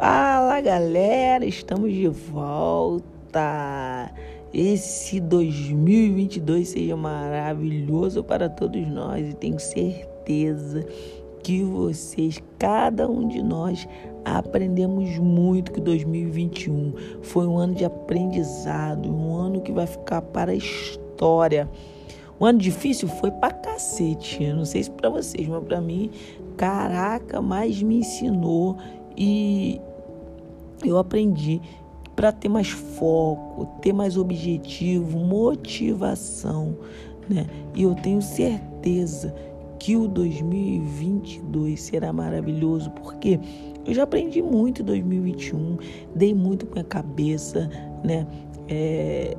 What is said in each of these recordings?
Fala galera, estamos de volta. Esse 2022 seja maravilhoso para todos nós e tenho certeza que vocês, cada um de nós, aprendemos muito que 2021 foi um ano de aprendizado, um ano que vai ficar para a história. Um ano difícil foi pra cacete. Eu não sei se para vocês, mas para mim, caraca, mais me ensinou e eu aprendi para ter mais foco, ter mais objetivo, motivação, né? E eu tenho certeza que o 2022 será maravilhoso, porque eu já aprendi muito em 2021, dei muito com a cabeça, né? É,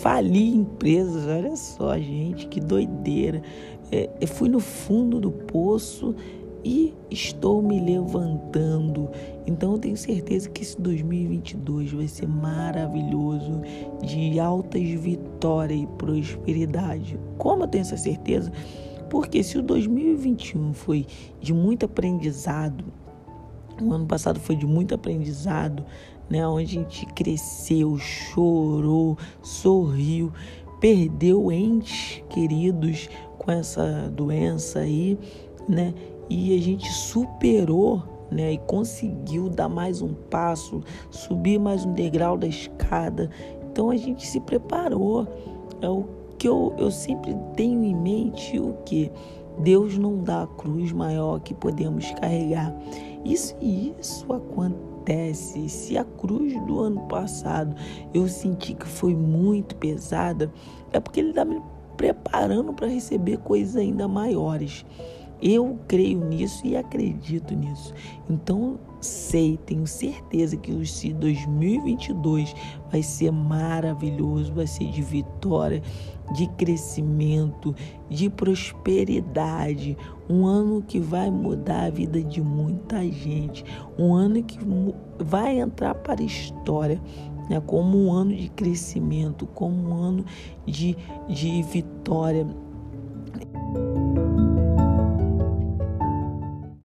fali empresas, olha só, gente, que doideira. É, fui no fundo do poço e estou me levantando. Então eu tenho certeza que esse 2022 vai ser maravilhoso, de altas vitórias e prosperidade. Como eu tenho essa certeza? Porque se o 2021 foi de muito aprendizado, o ano passado foi de muito aprendizado, né, onde a gente cresceu, chorou, sorriu, perdeu entes queridos com essa doença aí, né? e a gente superou né, e conseguiu dar mais um passo, subir mais um degrau da escada. Então a gente se preparou. É o que eu, eu sempre tenho em mente o que Deus não dá a cruz maior que podemos carregar. Se isso acontece, se a cruz do ano passado eu senti que foi muito pesada, é porque Ele está me preparando para receber coisas ainda maiores. Eu creio nisso e acredito nisso. Então, sei, tenho certeza que o 2022 vai ser maravilhoso, vai ser de vitória, de crescimento, de prosperidade. Um ano que vai mudar a vida de muita gente. Um ano que vai entrar para a história. Né, como um ano de crescimento, como um ano de, de vitória,